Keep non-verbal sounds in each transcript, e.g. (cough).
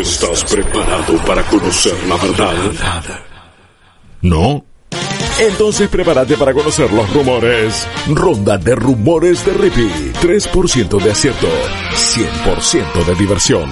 ¿Estás preparado para conocer la verdad? ¿No? Entonces prepárate para conocer los rumores. Ronda de rumores de Rippy. 3% de acierto. 100% de diversión.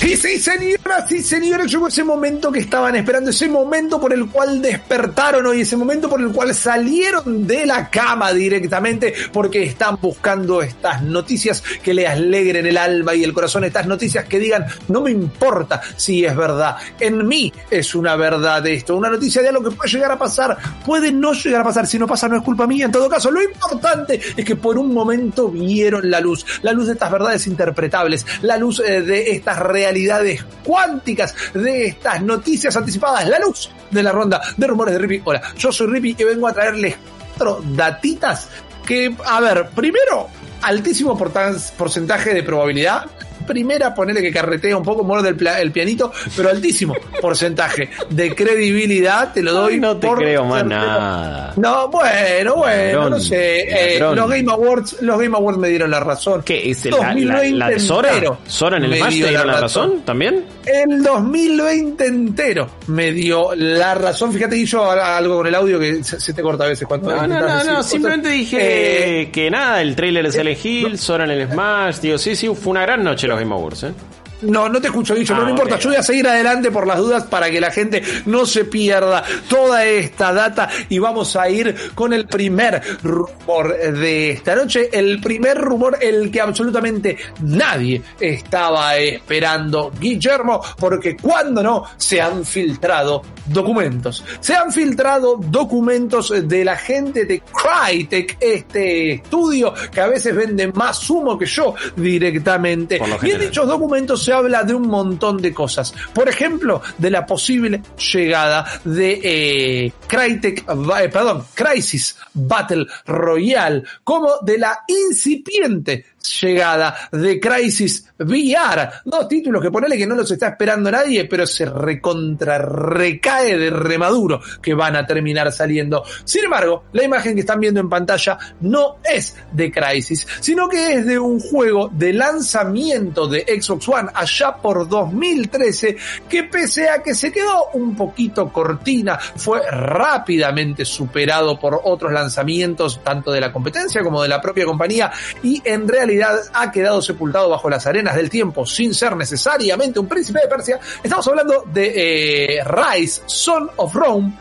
Y sí, señoras y señores, llegó ese momento que estaban esperando, ese momento por el cual despertaron hoy, ese momento por el cual salieron de la cama directamente, porque están buscando estas noticias que le alegren el alma y el corazón, estas noticias que digan, no me importa si es verdad, en mí es una verdad esto, una noticia de algo que puede llegar a pasar, puede no llegar a pasar, si no pasa no es culpa mía, en todo caso, lo importante es que por un momento vieron la luz, la luz de estas verdades interpretables, la luz eh, de estas realidades realidades cuánticas de estas noticias anticipadas, la luz de la ronda de rumores de Rippy. Hola, yo soy Rippy y vengo a traerles cuatro datitas que, a ver, primero, altísimo porcentaje de probabilidad primera, ponele que carretea un poco, muerde el, el pianito, pero altísimo (laughs) porcentaje de credibilidad, te lo doy. no te creo más nada. No, bueno, bueno, no sé. Eh, los Game Awards, los Game Awards me dieron la razón. ¿Qué? ¿Es la, la, de Sora? ¿Sora en el Smash te dieron la razón. también? El 2020 entero me dio la razón. Fíjate que yo algo con el audio que se, te corta a veces cuando. No, no, no, no, simplemente dije eh, que nada, el trailer es el Hill, Sora en el Smash. Digo, sí, sí, fue una gran noche los Game Awards, ¿eh? No, no te escucho, dicho, no, ah, importa. Yo voy a seguir adelante por las dudas para que la gente no se pierda toda esta data y vamos a ir con el primer rumor de esta noche. El primer rumor, el que absolutamente nadie estaba esperando, Guillermo, porque cuando no se han filtrado documentos. Se han filtrado documentos de la gente de Crytek, este estudio que a veces vende más humo que yo directamente. Y en dichos documentos se habla de un montón de cosas. Por ejemplo, de la posible llegada de eh, Crytek, eh, perdón, Crisis Battle Royale, como de la incipiente llegada de Crisis VR. Dos títulos que ponele que no los está esperando nadie, pero se recontra recae de remaduro que van a terminar saliendo. Sin embargo, la imagen que están viendo en pantalla no es de Crisis, sino que es de un juego de lanzamiento de Xbox One allá por 2013 que pese a que se quedó un poquito cortina, fue rápidamente superado por otros lanzamientos tanto de la competencia como de la propia compañía y en realidad ha quedado sepultado bajo las arenas del tiempo sin ser necesariamente un príncipe de Persia. Estamos hablando de eh, Rise, Son of Rome,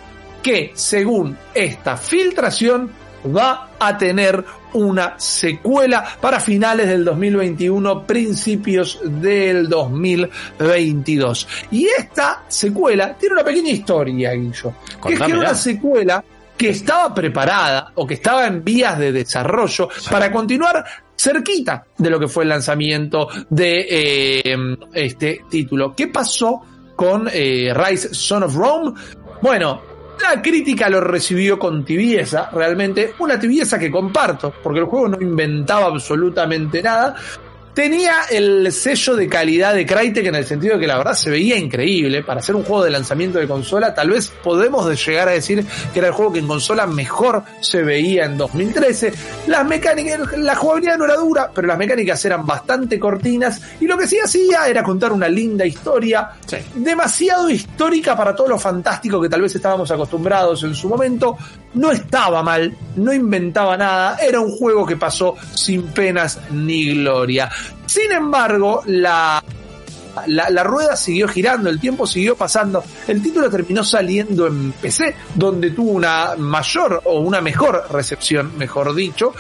que según esta filtración va a tener una secuela para finales del 2021, principios del 2022. Y esta secuela tiene una pequeña historia, Guillo. Que es que una secuela que estaba preparada o que estaba en vías de desarrollo para continuar cerquita de lo que fue el lanzamiento de eh, este título. ¿Qué pasó con eh, Rise Son of Rome? Bueno, la crítica lo recibió con tibieza, realmente, una tibieza que comparto, porque el juego no inventaba absolutamente nada, Tenía el sello de calidad de Crytek en el sentido de que la verdad se veía increíble. Para hacer un juego de lanzamiento de consola, tal vez podemos llegar a decir que era el juego que en consola mejor se veía en 2013. Las mecánicas, la jugabilidad no era dura, pero las mecánicas eran bastante cortinas. Y lo que sí hacía era contar una linda historia, demasiado histórica para todo lo fantástico que tal vez estábamos acostumbrados en su momento. No estaba mal, no inventaba nada, era un juego que pasó sin penas ni gloria. Sin embargo, la, la, rueda siguió girando, el tiempo siguió pasando. El título terminó saliendo en PC, donde tuvo una mayor o una mejor recepción, mejor dicho.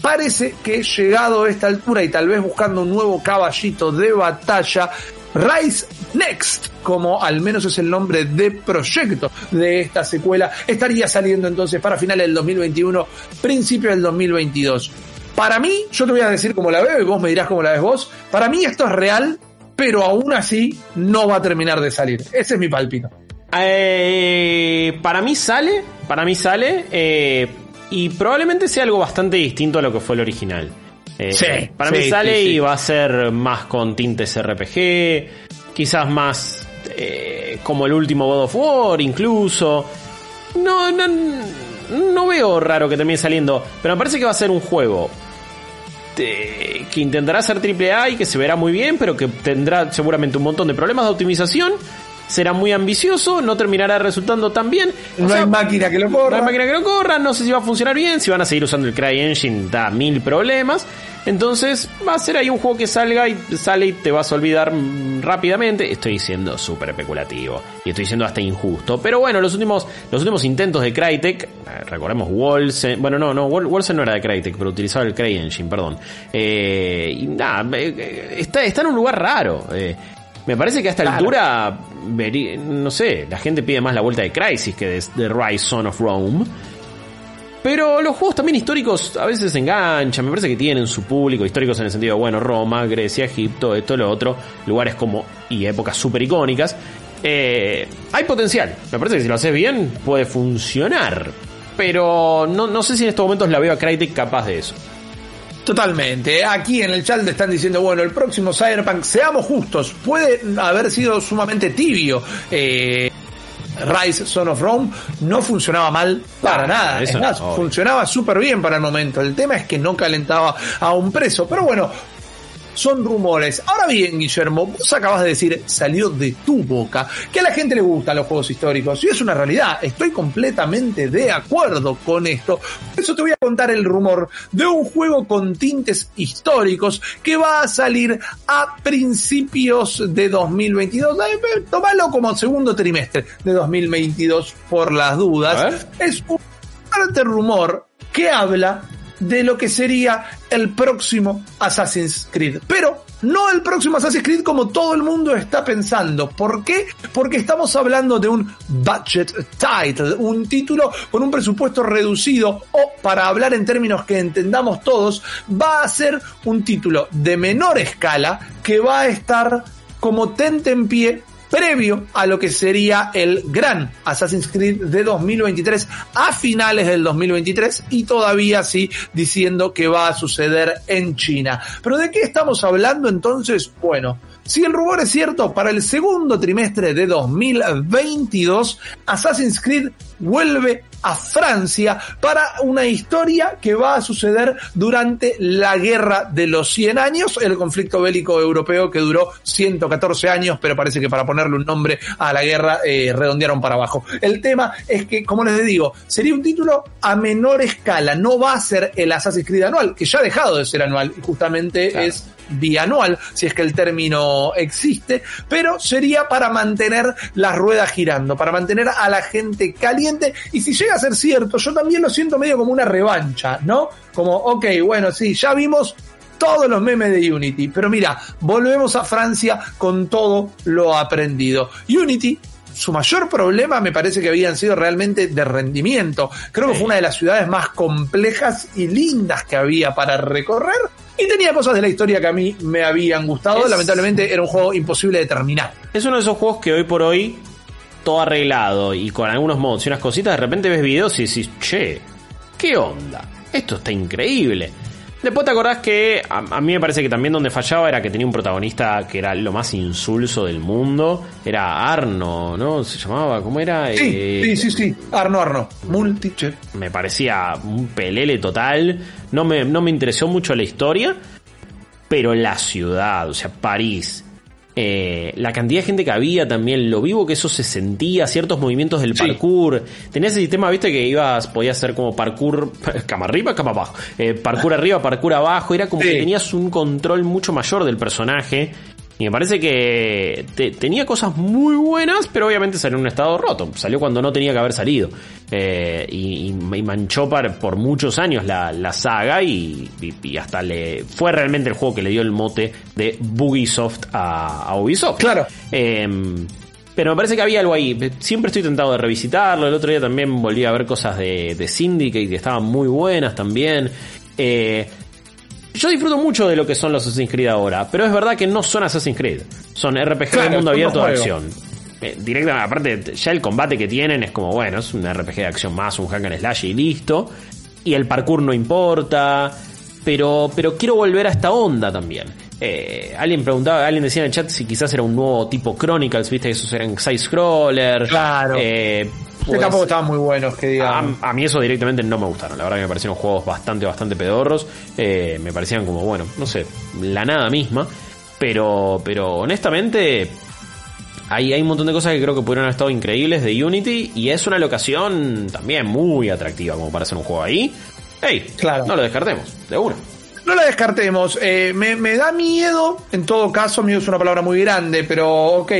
Parece que llegado a esta altura y tal vez buscando un nuevo caballito de batalla, Rise Next, como al menos es el nombre de proyecto de esta secuela, estaría saliendo entonces para finales del 2021, principio del 2022. Para mí, yo te voy a decir cómo la veo y vos me dirás cómo la ves vos. Para mí esto es real, pero aún así no va a terminar de salir. Ese es mi palpito. Eh, para mí sale, para mí sale, eh, y probablemente sea algo bastante distinto a lo que fue el original. Eh, sí, para mí sale y va a ser más con tintes RPG, quizás más como el último God of War, incluso. No, no, no veo raro que termine saliendo, pero me parece que va a ser un juego que intentará ser AAA y que se verá muy bien, pero que tendrá seguramente un montón de problemas de optimización será muy ambicioso, no terminará resultando tan bien. no hay máquina que lo corra. No hay máquina que lo corra, no sé si va a funcionar bien, si van a seguir usando el CryEngine, da mil problemas. Entonces va a ser ahí un juego que salga y sale y te vas a olvidar rápidamente. Estoy siendo súper especulativo y estoy siendo hasta injusto. Pero bueno, los últimos, los últimos intentos de Crytek, eh, recordemos Wolsen, bueno no, no, Wolsen no era de Crytek, pero utilizaba el CryEngine, perdón. Eh, y nada, eh, está, está en un lugar raro. Me parece que a esta altura, no sé, la gente pide más la vuelta de Crisis que de, de Rise Son of Rome. Pero los juegos también históricos a veces enganchan, me parece que tienen su público, históricos en el sentido, bueno, Roma, Grecia, Egipto, esto, lo otro, lugares como y épocas súper icónicas. Eh, hay potencial, me parece que si lo haces bien puede funcionar, pero no, no sé si en estos momentos la veo a Crytek capaz de eso. Totalmente. Aquí en el chat le están diciendo, bueno, el próximo Cyberpunk, seamos justos, puede haber sido sumamente tibio. Eh, Rise Son of Rome no funcionaba mal para nada. Es más, funcionaba súper bien para el momento. El tema es que no calentaba a un preso. Pero bueno, son rumores. Ahora bien, Guillermo, vos acabas de decir, salió de tu boca, que a la gente le gustan los juegos históricos. Y es una realidad, estoy completamente de acuerdo con esto. Por eso te voy a contar el rumor de un juego con tintes históricos que va a salir a principios de 2022. Eh, tómalo como segundo trimestre de 2022 por las dudas. Es un fuerte rumor que habla de lo que sería el próximo Assassin's Creed. Pero no el próximo Assassin's Creed como todo el mundo está pensando. ¿Por qué? Porque estamos hablando de un budget title, un título con un presupuesto reducido o, para hablar en términos que entendamos todos, va a ser un título de menor escala que va a estar como tente en pie previo a lo que sería el gran Assassin's Creed de 2023 a finales del 2023 y todavía sí diciendo que va a suceder en China. Pero ¿de qué estamos hablando entonces? Bueno, si el rumor es cierto, para el segundo trimestre de 2022, Assassin's Creed vuelve a Francia para una historia que va a suceder durante la Guerra de los 100 años, el conflicto bélico europeo que duró 114 años, pero parece que para ponerle un nombre a la guerra eh, redondearon para abajo. El tema es que, como les digo, sería un título a menor escala, no va a ser el Assassin's Creed anual, que ya ha dejado de ser anual y justamente es bianual, si es que el término existe, pero sería para mantener las ruedas girando, para mantener a la gente caliente. Y si llega a ser cierto, yo también lo siento medio como una revancha, ¿no? Como, ok, bueno, sí, ya vimos todos los memes de Unity, pero mira, volvemos a Francia con todo lo aprendido. Unity su mayor problema me parece que habían sido realmente de rendimiento. Creo que fue una de las ciudades más complejas y lindas que había para recorrer y tenía cosas de la historia que a mí me habían gustado. Lamentablemente era un juego imposible de terminar. Es uno de esos juegos que hoy por hoy, todo arreglado y con algunos mods y unas cositas, de repente ves videos y decís, che, ¿qué onda? Esto está increíble. Después te acordás que a, mí me parece que también donde fallaba era que tenía un protagonista que era lo más insulso del mundo. Era Arno, ¿no? Se llamaba, ¿cómo era? Sí, eh, sí, sí, Arno Arno. Multicher. Me parecía un pelele total. No me, no me interesó mucho la historia. Pero la ciudad, o sea, París, eh, la cantidad de gente que había también, lo vivo que eso se sentía, ciertos movimientos del parkour. Tenía ese sistema, viste, que ibas, podías hacer como parkour, (laughs) cama arriba, cama abajo, eh, parkour arriba, parkour abajo, era como que tenías un control mucho mayor del personaje y me parece que tenía cosas muy buenas, pero obviamente salió en un estado roto. Salió cuando no tenía que haber salido. Eh, y, manchó por muchos años la, saga y, hasta le fue realmente el juego que le dio el mote de Bugisoft a, a Ubisoft. Claro. Em, pero me parece que había algo ahí. Siempre estoy tentado de revisitarlo. El otro día también volví a ver cosas de, de Syndicate que estaban muy buenas también. Eh, yo disfruto mucho de lo que son los Assassin's Creed ahora, pero es verdad que no son Assassin's Creed. Son RPG de mundo abierto de acción. Eh, directamente, aparte, ya el combate que tienen es como, bueno, es un RPG de acción más, un hack and slash y listo. Y el parkour no importa. Pero, pero quiero volver a esta onda también. Eh, alguien preguntaba, alguien decía en el chat si quizás era un nuevo tipo Chronicles, viste que esos eran side scroller. Claro. Eh, Que tampoco estaban muy buenos, que. A, mí eso directamente no me gustaron. La verdad que me parecieron juegos bastante, bastante pedorros. Eh, me parecían como, bueno, no sé, la nada misma. Pero, pero honestamente, hay, hay un montón de cosas que creo que pudieron haber estado increíbles de Unity. Y es una locación también muy atractiva como para hacer un juego ahí. ¡Ey! Claro. No lo descartemos, de una. No la descartemos. Eh, me, me, da miedo, en todo caso, miedo es una palabra muy grande, pero ok.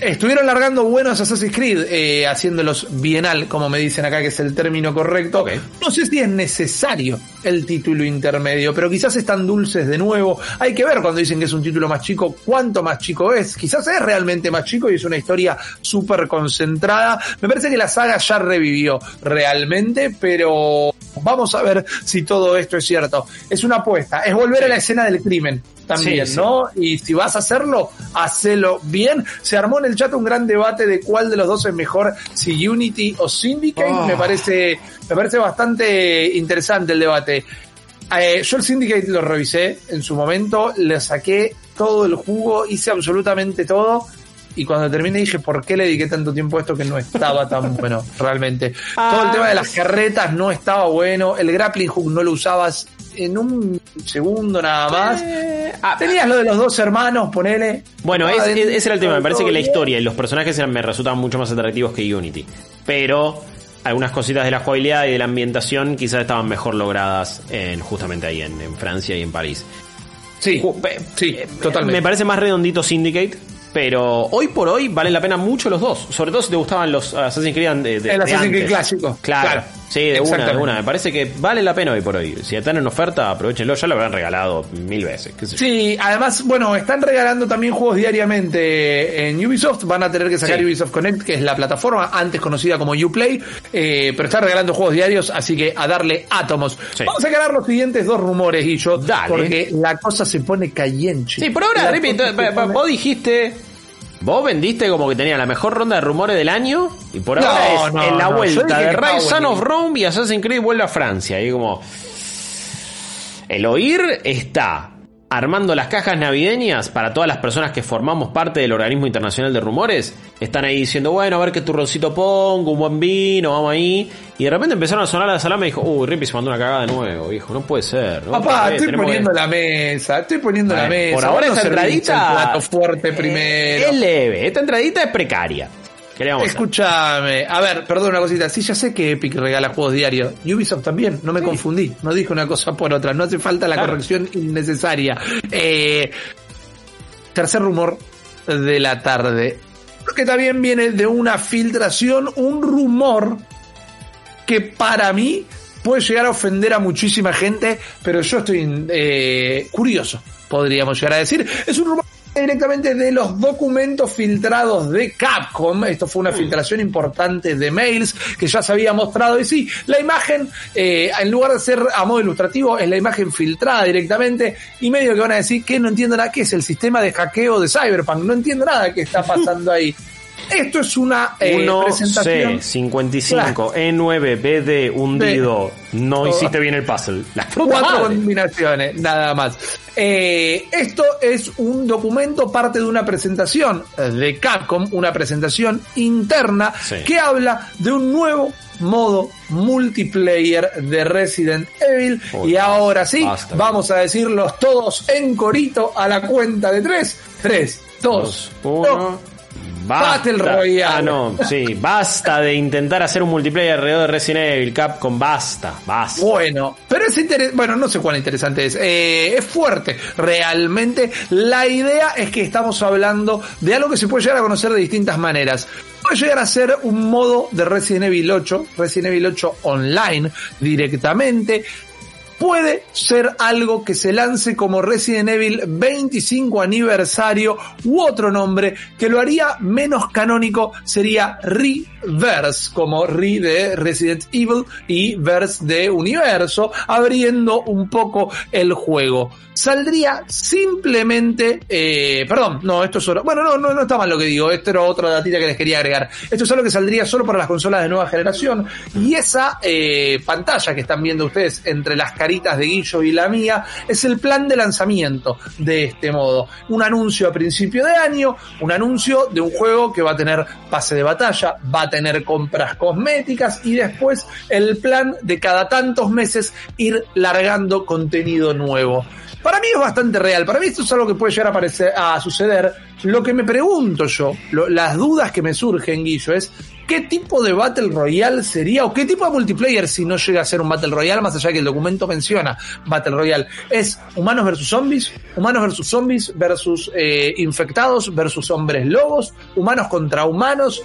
Estuvieron largando buenos Assassin's Creed, eh, haciéndolos bienal, como me dicen acá, que es el término correcto. No sé si es necesario el título intermedio, pero quizás están dulces de nuevo. Hay que ver cuando dicen que es un título más chico, cuánto más chico es. Quizás es realmente más chico y es una historia súper concentrada. Me parece que la saga ya revivió realmente, pero vamos a ver si todo esto es cierto. Es una apuesta, es volver a la escena del crimen también, ¿no? Y si vas a hacerlo, hacelo bien. Se armó en el chat un gran debate de cuál de los dos es mejor, si Unity o Syndicate. Me ah. parece, me parece bastante interesante el debate. Eh, yo el Syndicate lo revisé en su momento, le saqué todo el jugo, hice absolutamente todo. Y cuando terminé dije, ¿por qué le dediqué tanto tiempo a esto que no estaba tan (laughs) bueno realmente? Todo el tema de las carretas no estaba bueno, el grappling hook no lo usabas en un segundo nada más. Ah, Tenías lo de los dos hermanos, ponele. Bueno, ese era el tema. Me parece que la historia y los personajes me resultaban mucho más atractivos que Unity. Pero algunas cositas de la jugabilidad y de la ambientación quizás estaban mejor logradas en, justamente ahí, en, en Francia y en París. Sí, sí, totalmente. Me parece más redondito Syndicate pero hoy por hoy valen la pena mucho los dos. Sobre todo si te gustaban los Assassin's Creed de, de El Assassin's Creed clásico. Claro. Sí, de una, de una. Me parece que vale la pena hoy por hoy. Si están en oferta, aprovechenlo. Ya lo habrán regalado mil veces. Sí, además, bueno, están regalando también juegos diariamente en Ubisoft. Van a tener que sacar Ubisoft Connect, que es la plataforma antes conocida como Uplay. Eh, pero están regalando juegos diarios, así que a darle átomos. Vamos a quedar los siguientes dos rumores, y yo Porque la cosa se pone caliente. Sí, por ahora, repito, vos dijiste Vos vendiste como que tenía la mejor ronda de rumores del año y por ahora es en la vuelta de Rise Son of Rome y Assassin's Creed vuelve a Francia. Y como. El oír está armando las cajas navideñas para todas las personas que formamos parte del organismo internacional de rumores. Están ahí diciendo, bueno, a ver qué turroncito pongo, un buen vino, vamos ahí. Y de repente empezaron a sonar la salame y dijo, uy, Rippy se mandó una cagada de nuevo, hijo, no puede ser. Papá, estoy poniendo la mesa, estoy poniendo la mesa. Por ahora esta entradita... fuerte primero. Es leve, esta entradita es precaria. Escúchame, a ver, perdón una cosita. Sí, ya sé que Epic regala juegos diarios. Ubisoft también, no me confundí. No dije una cosa por otra. No hace falta la corrección innecesaria. Eh, tercer rumor de la tarde. Que también viene de una filtración, un rumor que para mí puede llegar a ofender a muchísima gente, pero yo estoy eh, curioso, podríamos llegar a decir. Es un rumor directamente de los documentos filtrados de Capcom. Esto fue una filtración importante de mails que ya se había mostrado. Y sí, la imagen, eh, en lugar de ser a modo ilustrativo, es la imagen filtrada directamente. Y medio que van a decir que no entiendo nada, que es el sistema de hackeo de Cyberpunk. No entiendo nada que está pasando ahí. (laughs) Esto es una eh, presentación. C55, E9, BD, hundido. No hiciste bien el puzzle. Las cuatro combinaciones, nada más. Eh, esto es un documento, parte de una presentación eh, de Capcom, una presentación interna que habla de un nuevo modo multiplayer de Resident Evil. Y ahora sí, vamos a decirlos todos en corito a la cuenta de 3, 3, 2, 1. Basta, Battle Royale. Ah, no, sí, basta de intentar hacer un multiplayer alrededor de Resident Evil, Capcom, basta, basta. Bueno, pero es interesante, bueno, no sé cuán interesante es, eh, es fuerte, realmente. La idea es que estamos hablando de algo que se puede llegar a conocer de distintas maneras puede llegar a ser un modo de Resident Evil 8, Resident Evil 8 online directamente puede ser algo que se lance como Resident Evil 25 aniversario u otro nombre que lo haría menos canónico sería Reverse, como Re de Resident Evil y Verse de Universo, abriendo un poco el juego. Saldría simplemente, eh, perdón, no, esto es solo, bueno, no, no, no está mal lo que digo, esto era otra datita que les quería agregar. Esto es algo que saldría solo para las consolas de nueva generación y esa eh, pantalla que están viendo ustedes entre las caritas de Guillo y la mía, es el plan de lanzamiento de este modo. Un anuncio a principio de año, un anuncio de un juego que va a tener pase de batalla, va a tener compras cosméticas y después el plan de cada tantos meses ir largando contenido nuevo. Para mí es bastante real. Para mí esto es algo que puede llegar a, a suceder. Lo que me pregunto yo, las dudas que me surgen, Guillo, es qué tipo de Battle Royale sería o qué tipo de multiplayer si no llega a ser un Battle Royale, más allá que el documento menciona Battle Royale. ¿Es humanos versus zombies? ¿Humanos versus zombies versus eh, infectados versus hombres lobos? ¿Humanos contra humanos?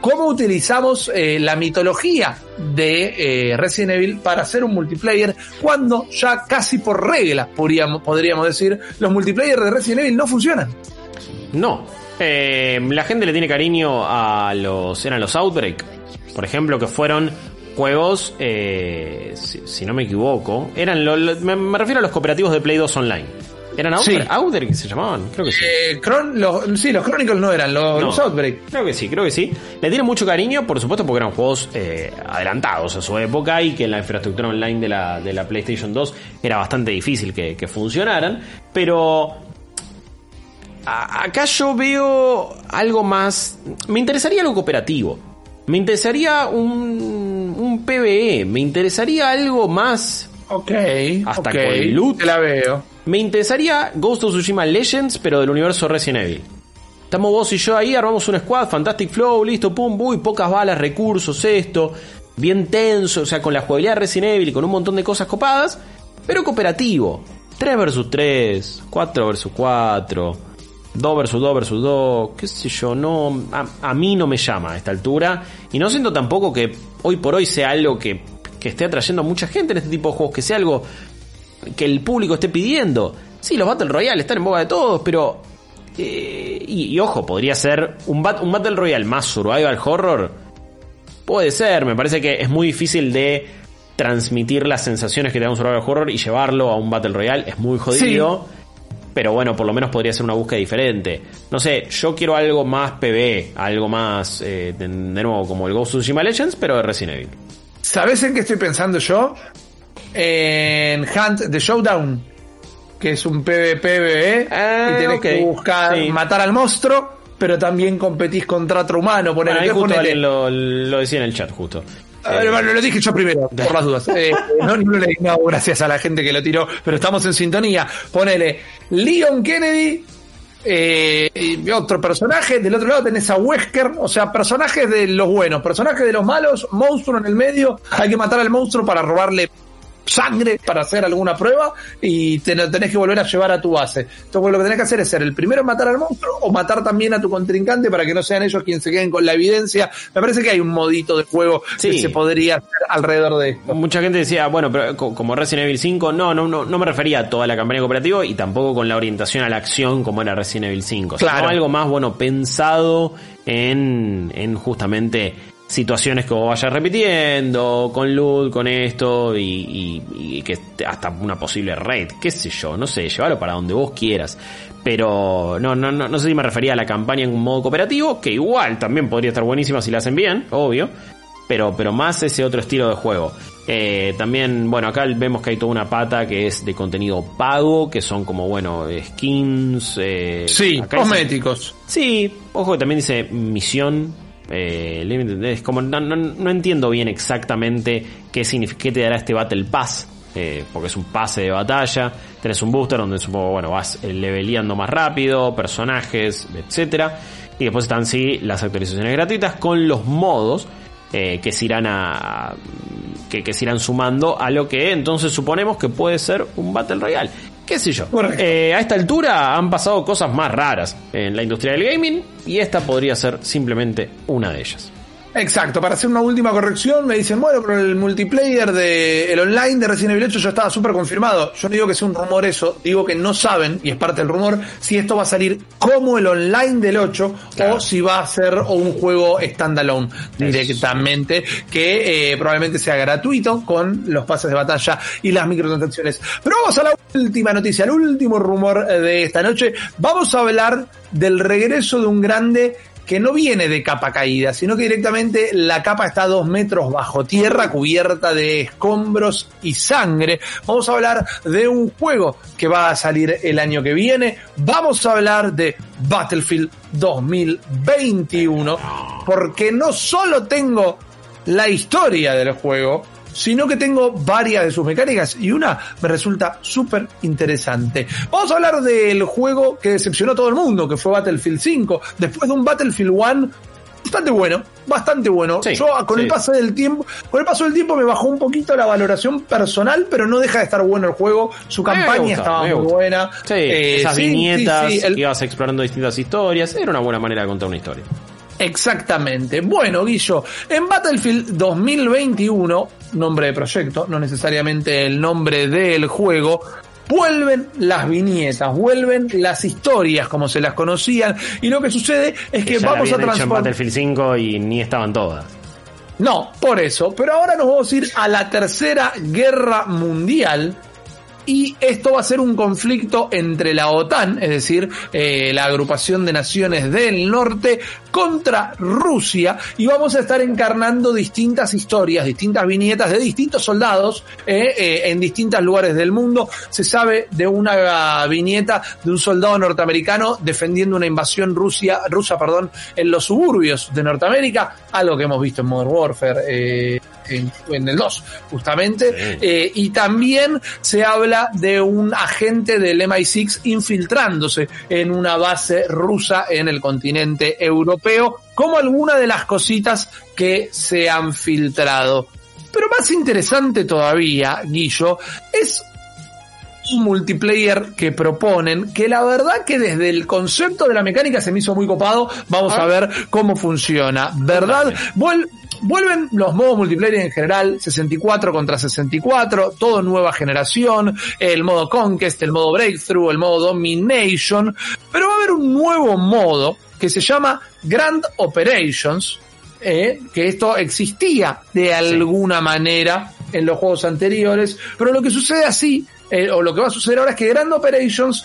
Cómo utilizamos eh, la mitología de eh, Resident Evil para hacer un multiplayer cuando ya casi por regla, podríamos, podríamos decir, los multiplayer de Resident Evil no funcionan. No. Eh, la gente le tiene cariño a los. Eran los Outbreak, por ejemplo, que fueron juegos, si, no me equivoco, eran me, me, refiero a los cooperativos de Play 2 Online. ¿Eran Outbreak? que se llamaban? Creo que sí. Eh, los, sí, los Chronicles no eran, los, Outbreak. Creo que sí, creo que sí. Le tiene mucho cariño, por supuesto, porque eran juegos eh, adelantados a su época y que en la infraestructura online de la, de la PlayStation 2 era bastante difícil que, funcionaran. Pero acá yo veo algo más. Me interesaría algo cooperativo. Me interesaría un, un PvE. Me interesaría algo más. Ok. Hasta con el loot. Te la veo. Me interesaría Ghost of Tsushima Legends, pero del universo Resident Evil. Estamos vos y yo ahí, armamos un squad, Fantastic Flow, listo, pum, uy, pocas balas, recursos, esto, bien tenso, o sea, con la jugabilidad de Resident Evil y con un montón de cosas copadas, pero cooperativo. 3 vs 3, 4 vs 4, 2 vs 2 vs 2, qué sé yo, no, a, mí no me llama a esta altura y no siento tampoco que hoy por hoy sea algo que, que esté atrayendo a mucha gente en este tipo de juegos, que sea algo que el público esté pidiendo. Sí, los Battle Royale están en boca de todos, pero. Eh, y, ojo, podría ser un, un Battle Royale más survival horror. Puede ser, me parece que es muy difícil de transmitir las sensaciones que te da un survival horror y llevarlo a un Battle Royale. Es muy jodido. Pero bueno, por lo menos podría ser una búsqueda diferente. No sé, yo quiero algo más PB, algo más, eh, de, nuevo, como el Ghost of Tsushima Legends, pero de Resident Evil. ¿Sabes en qué estoy pensando yo? en Hunt the Showdown, que es un PvP, ah, y tenés que buscar matar al monstruo, pero también competís contra otro humano. Poner ah, justo lo, lo, decía en el chat, justo. Eh, lo dije yo primero, (laughs) por las dudas. Eh, no, no, leí, no, gracias a la gente que lo tiró, pero estamos en sintonía. Ponele Leon Kennedy, eh, y otro personaje, del otro lado tenés a Wesker, o sea, personajes de los buenos, personajes de los malos, monstruo en el medio, hay que matar al monstruo para robarle sangre para hacer alguna prueba y te tenés que volver a llevar a tu base. Entonces lo que tenés que hacer es ser el primero en matar al monstruo o matar también a tu contrincante para que no sean ellos quienes se queden con la evidencia. Me parece que hay un modito de juego que se podría hacer alrededor de esto. Mucha gente decía, bueno, pero como Resident Evil 5, no, no, no, no me refería a toda la campaña cooperativa y tampoco con la orientación a la acción como era Resident Evil 5. Claro. algo más, bueno, pensado en, en justamente situaciones que vos vayas repitiendo, con loot, con esto, y, que hasta una posible red, qué sé yo, no sé, llévalo para donde vos quieras. Pero no, no, no, no sé si me refería a la campaña en un modo cooperativo, que igual también podría estar buenísima si la hacen bien, obvio. Pero, pero más ese otro estilo de juego. Eh, también, bueno, acá vemos que hay toda una pata que es de contenido pago, que son como, bueno, skins. Eh, sí, cosméticos. sí, ojo que también dice misión eh, es como no, entiendo bien exactamente qué, significa, te dará este Battle Pass. Eh, porque es un pase de batalla. Tenés un booster donde supongo, bueno, vas eh, leveleando más rápido, personajes, etcétera. Y después están sí las actualizaciones gratuitas con los modos que se irán a. Que se irán sumando a lo que entonces suponemos que puede ser un Battle Royale qué sé yo. Eh, a esta altura han pasado cosas más raras en la industria del gaming y esta podría ser simplemente una de ellas. Exacto, para hacer una última corrección me dicen, bueno, pero el multiplayer de el online de Resident Evil 8 ya estaba súper confirmado. Yo no digo que sea un rumor eso, digo que no saben, y es parte del rumor, si esto va a salir como el online del 8 o si va a ser un juego standalone directamente, que eh, probablemente sea gratuito con los pases de batalla y las microtransacciones. Pero vamos a la última noticia, el último rumor de esta noche. Vamos a hablar del regreso de un grande que no viene de capa caída, sino que directamente la capa está a dos metros bajo tierra, cubierta de escombros y sangre. Vamos a hablar de un juego que va a salir el año que viene. Vamos a hablar de Battlefield 2021, porque no solo tengo la historia del juego, sino que tengo varias de sus mecánicas y una me resulta súper interesante. Vamos a hablar del juego que decepcionó a todo el mundo, que fue Battlefield 5, después de un Battlefield 1 bastante bueno, bastante bueno. Yo con el paso del tiempo, con el paso del tiempo me bajó un poquito la valoración personal, pero no deja de estar bueno el juego. Su campaña estaba muy buena. Eh, esas viñetas, ibas explorando distintas historias, era una buena manera de contar una historia. Exactamente. Bueno, Guillo, en Battlefield 2021, nombre de proyecto, no necesariamente el nombre del juego, vuelven las viñetas, vuelven las historias como se las conocían y lo que sucede es que, vamos a transformar Battlefield 5 y ni estaban todas. No, por eso, pero ahora nos vamos a ir a la tercera guerra mundial y esto va a ser un conflicto entre la OTAN, es decir, eh, la agrupación de naciones del norte, contra Rusia y vamos a estar encarnando distintas historias, distintas viñetas de distintos soldados eh, eh, en distintos lugares del mundo. Se sabe de una viñeta de un soldado norteamericano defendiendo una invasión Rusia, rusa perdón, en los suburbios de Norteamérica, algo que hemos visto en Modern Warfare en, el 2, justamente. Eh, y también se habla de un agente del MI6 infiltrándose en una base rusa en el continente europeo, como alguna de las cositas que se han filtrado. Pero más interesante todavía, Guillo, es multiplayer que proponen, que la verdad que desde el concepto de la mecánica se me hizo muy copado. Vamos a, ver cómo funciona. ¿Verdad? Vuelven los modos multiplayer en general, 64 contra 64, todo nueva generación, el modo Conquest, el modo Breakthrough, el modo Domination, pero va a haber un nuevo modo que se llama Grand Operations, eh, que esto existía de alguna manera en los juegos anteriores, pero lo que sucede así, eh, o lo que va a suceder ahora es que Grand Operations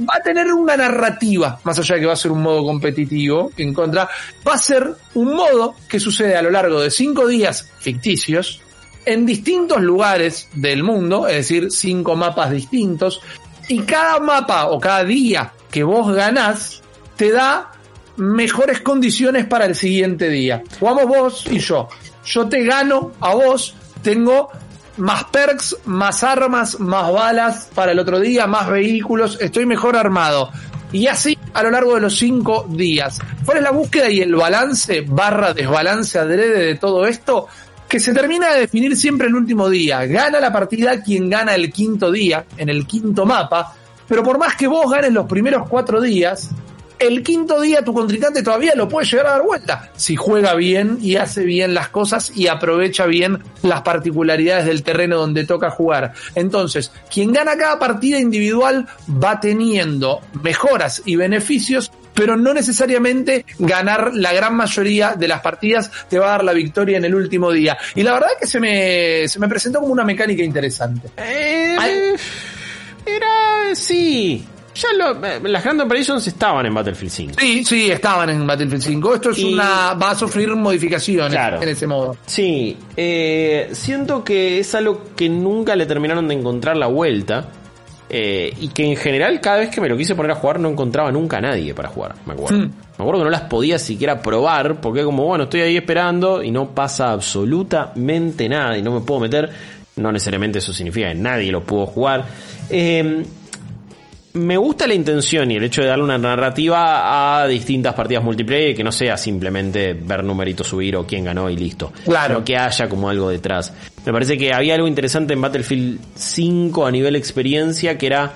va a tener una narrativa, más allá de que va a ser un modo competitivo en contra, va a ser un modo que sucede a lo largo de cinco días ficticios en distintos lugares del mundo, es decir, cinco mapas distintos, y cada mapa o cada día que vos ganás te da mejores condiciones para el siguiente día. Jugamos vos y yo. Yo te gano a vos, tengo más perks, más armas, más balas para el otro día, más vehículos, estoy mejor armado. Y así a lo largo de los cinco días. ¿Cuál es la búsqueda y el balance barra desbalance adrede de todo esto? Que se termina de definir siempre el último día. Gana la partida quien gana el quinto día, en el quinto mapa. Pero por más que vos ganes los primeros cuatro días, el quinto día tu contrincante todavía lo puede llegar a dar vuelta si juega bien y hace bien las cosas y aprovecha bien las particularidades del terreno donde toca jugar. Entonces, quien gana cada partida individual va teniendo mejoras y beneficios pero no necesariamente ganar la gran mayoría de las partidas te va a dar la victoria en el último día. Y la verdad es que se me, se me presentó como una mecánica interesante. Eh, era, sí, ya eh, las Grand Operations estaban en Battlefield 5. Sí, sí, estaban en Battlefield 5. Esto es una. va a sufrir modificaciones en ese modo. Sí, eh, siento que es algo que nunca le terminaron de encontrar la vuelta. Eh, y que en general, cada vez que me lo quise poner a jugar, no encontraba nunca a nadie para jugar. Me acuerdo. Hmm. Me acuerdo que no las podía siquiera probar, porque como, bueno, estoy ahí esperando y no pasa absolutamente nada y no me puedo meter. No necesariamente eso significa que nadie lo pudo jugar. Eh, me gusta la intención y el hecho de darle una narrativa a distintas partidas multiplayer que no sea simplemente ver numeritos subir o quién ganó y listo. Claro. que haya como algo detrás. Me parece que había algo interesante en Battlefield 5 a nivel experiencia que era.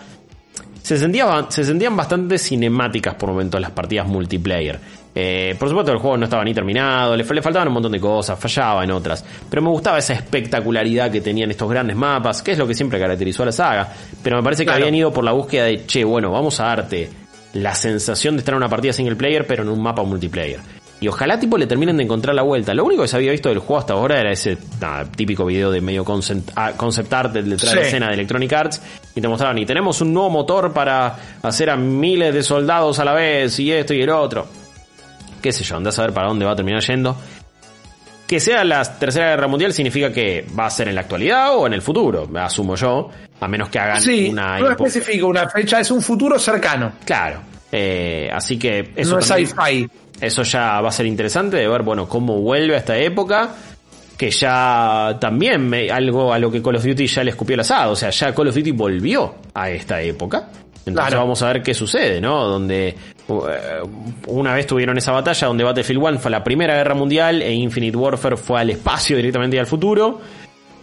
Se, sentía, se sentían bastante cinemáticas por momentos las partidas multiplayer. Eh, por supuesto, el juego no estaba ni terminado, le, faltaban un montón de cosas, fallaba en otras. Pero me gustaba esa espectacularidad que tenían estos grandes mapas, que es lo que siempre caracterizó a la saga. Pero me parece que habían ido por la búsqueda de, che, bueno, vamos a darte la sensación de estar en una partida single player, pero en un mapa multiplayer. Y ojalá tipo le terminen de encontrar la vuelta. Lo único que se había visto del juego hasta ahora era ese típico video de medio concept, ah, art detrás de la escena de Electronic Arts. Y te mostraban, y tenemos un nuevo motor para hacer a miles de soldados a la vez, y esto y el otro qué sé yo, andás a ver para dónde va a terminar yendo. Que sea la Tercera Guerra Mundial significa que va a ser en la actualidad o en el futuro, asumo yo, a menos que hagan sí, una... No especifica una fecha, es un futuro cercano. Claro, eh, así que eso... No es sci-fi. Eso ya va a ser interesante de ver, bueno, cómo vuelve a esta época que ya también me, algo a lo que Call of Duty ya le escupió el asado, o sea, ya Call of Duty volvió a esta época. Entonces vamos a ver qué sucede, ¿no? Donde una vez tuvieron esa batalla donde Battlefield 1 fue la primera guerra mundial e Infinite Warfare fue al espacio directamente y al futuro.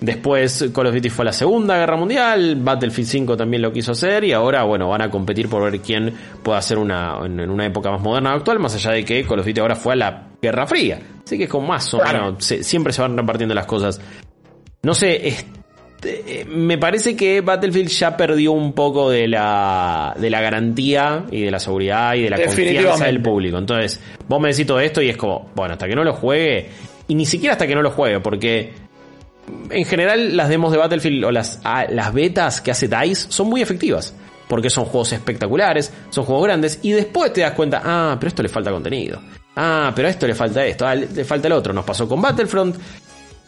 Después Call of Duty fue la Segunda Guerra Mundial, Battlefield 5 también lo quiso hacer y ahora, bueno, van a competir por ver quién puede hacer una, en una época más moderna o actual, más allá de que Call of Duty ahora fue a la Guerra Fría. Así que es como más o menos, siempre se van repartiendo las cosas. No sé, me parece que Battlefield ya perdió un poco de la, de la garantía y de la seguridad y de la confianza del público. Entonces, vos me decís todo esto y es como, bueno, hasta que no lo juegue, y ni siquiera hasta que no lo juegue, porque en general las demos de Battlefield o las, ah, las betas que hace DICE son muy efectivas. Porque son juegos espectaculares, son juegos grandes, y después te das cuenta, ah, pero esto le falta contenido. Ah, pero a esto le falta esto, ah, le, falta el otro. Nos pasó con Battlefront.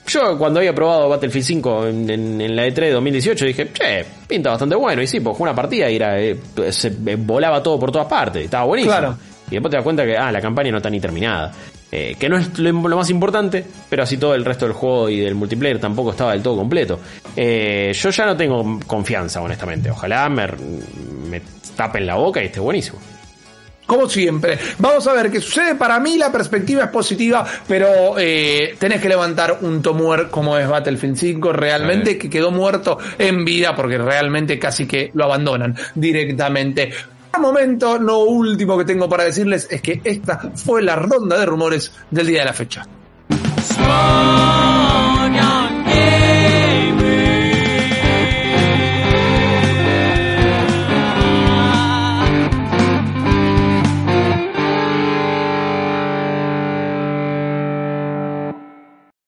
Yo cuando había probado Battlefield 5 en, la E3 de 2018 dije, che, pinta bastante bueno. Y sí, pues fue una partida y era, eh, se volaba todo por todas partes, estaba buenísimo. Claro. Y después te das cuenta que, ah, la campaña no está ni terminada. Eh, que no es lo, más importante, pero así todo el resto del juego y del multiplayer tampoco estaba del todo completo. Eh, yo ya no tengo confianza, honestamente. Ojalá me, me tapen la boca y esté buenísimo como siempre. Vamos a ver qué sucede. Para mí la perspectiva es positiva, pero eh, tenés que levantar un Tomuer como es Battlefield 5, realmente que quedó muerto en vida, porque realmente casi que lo abandonan directamente momento, lo último que tengo para decirles es que esta fue la ronda de rumores del día de la fecha.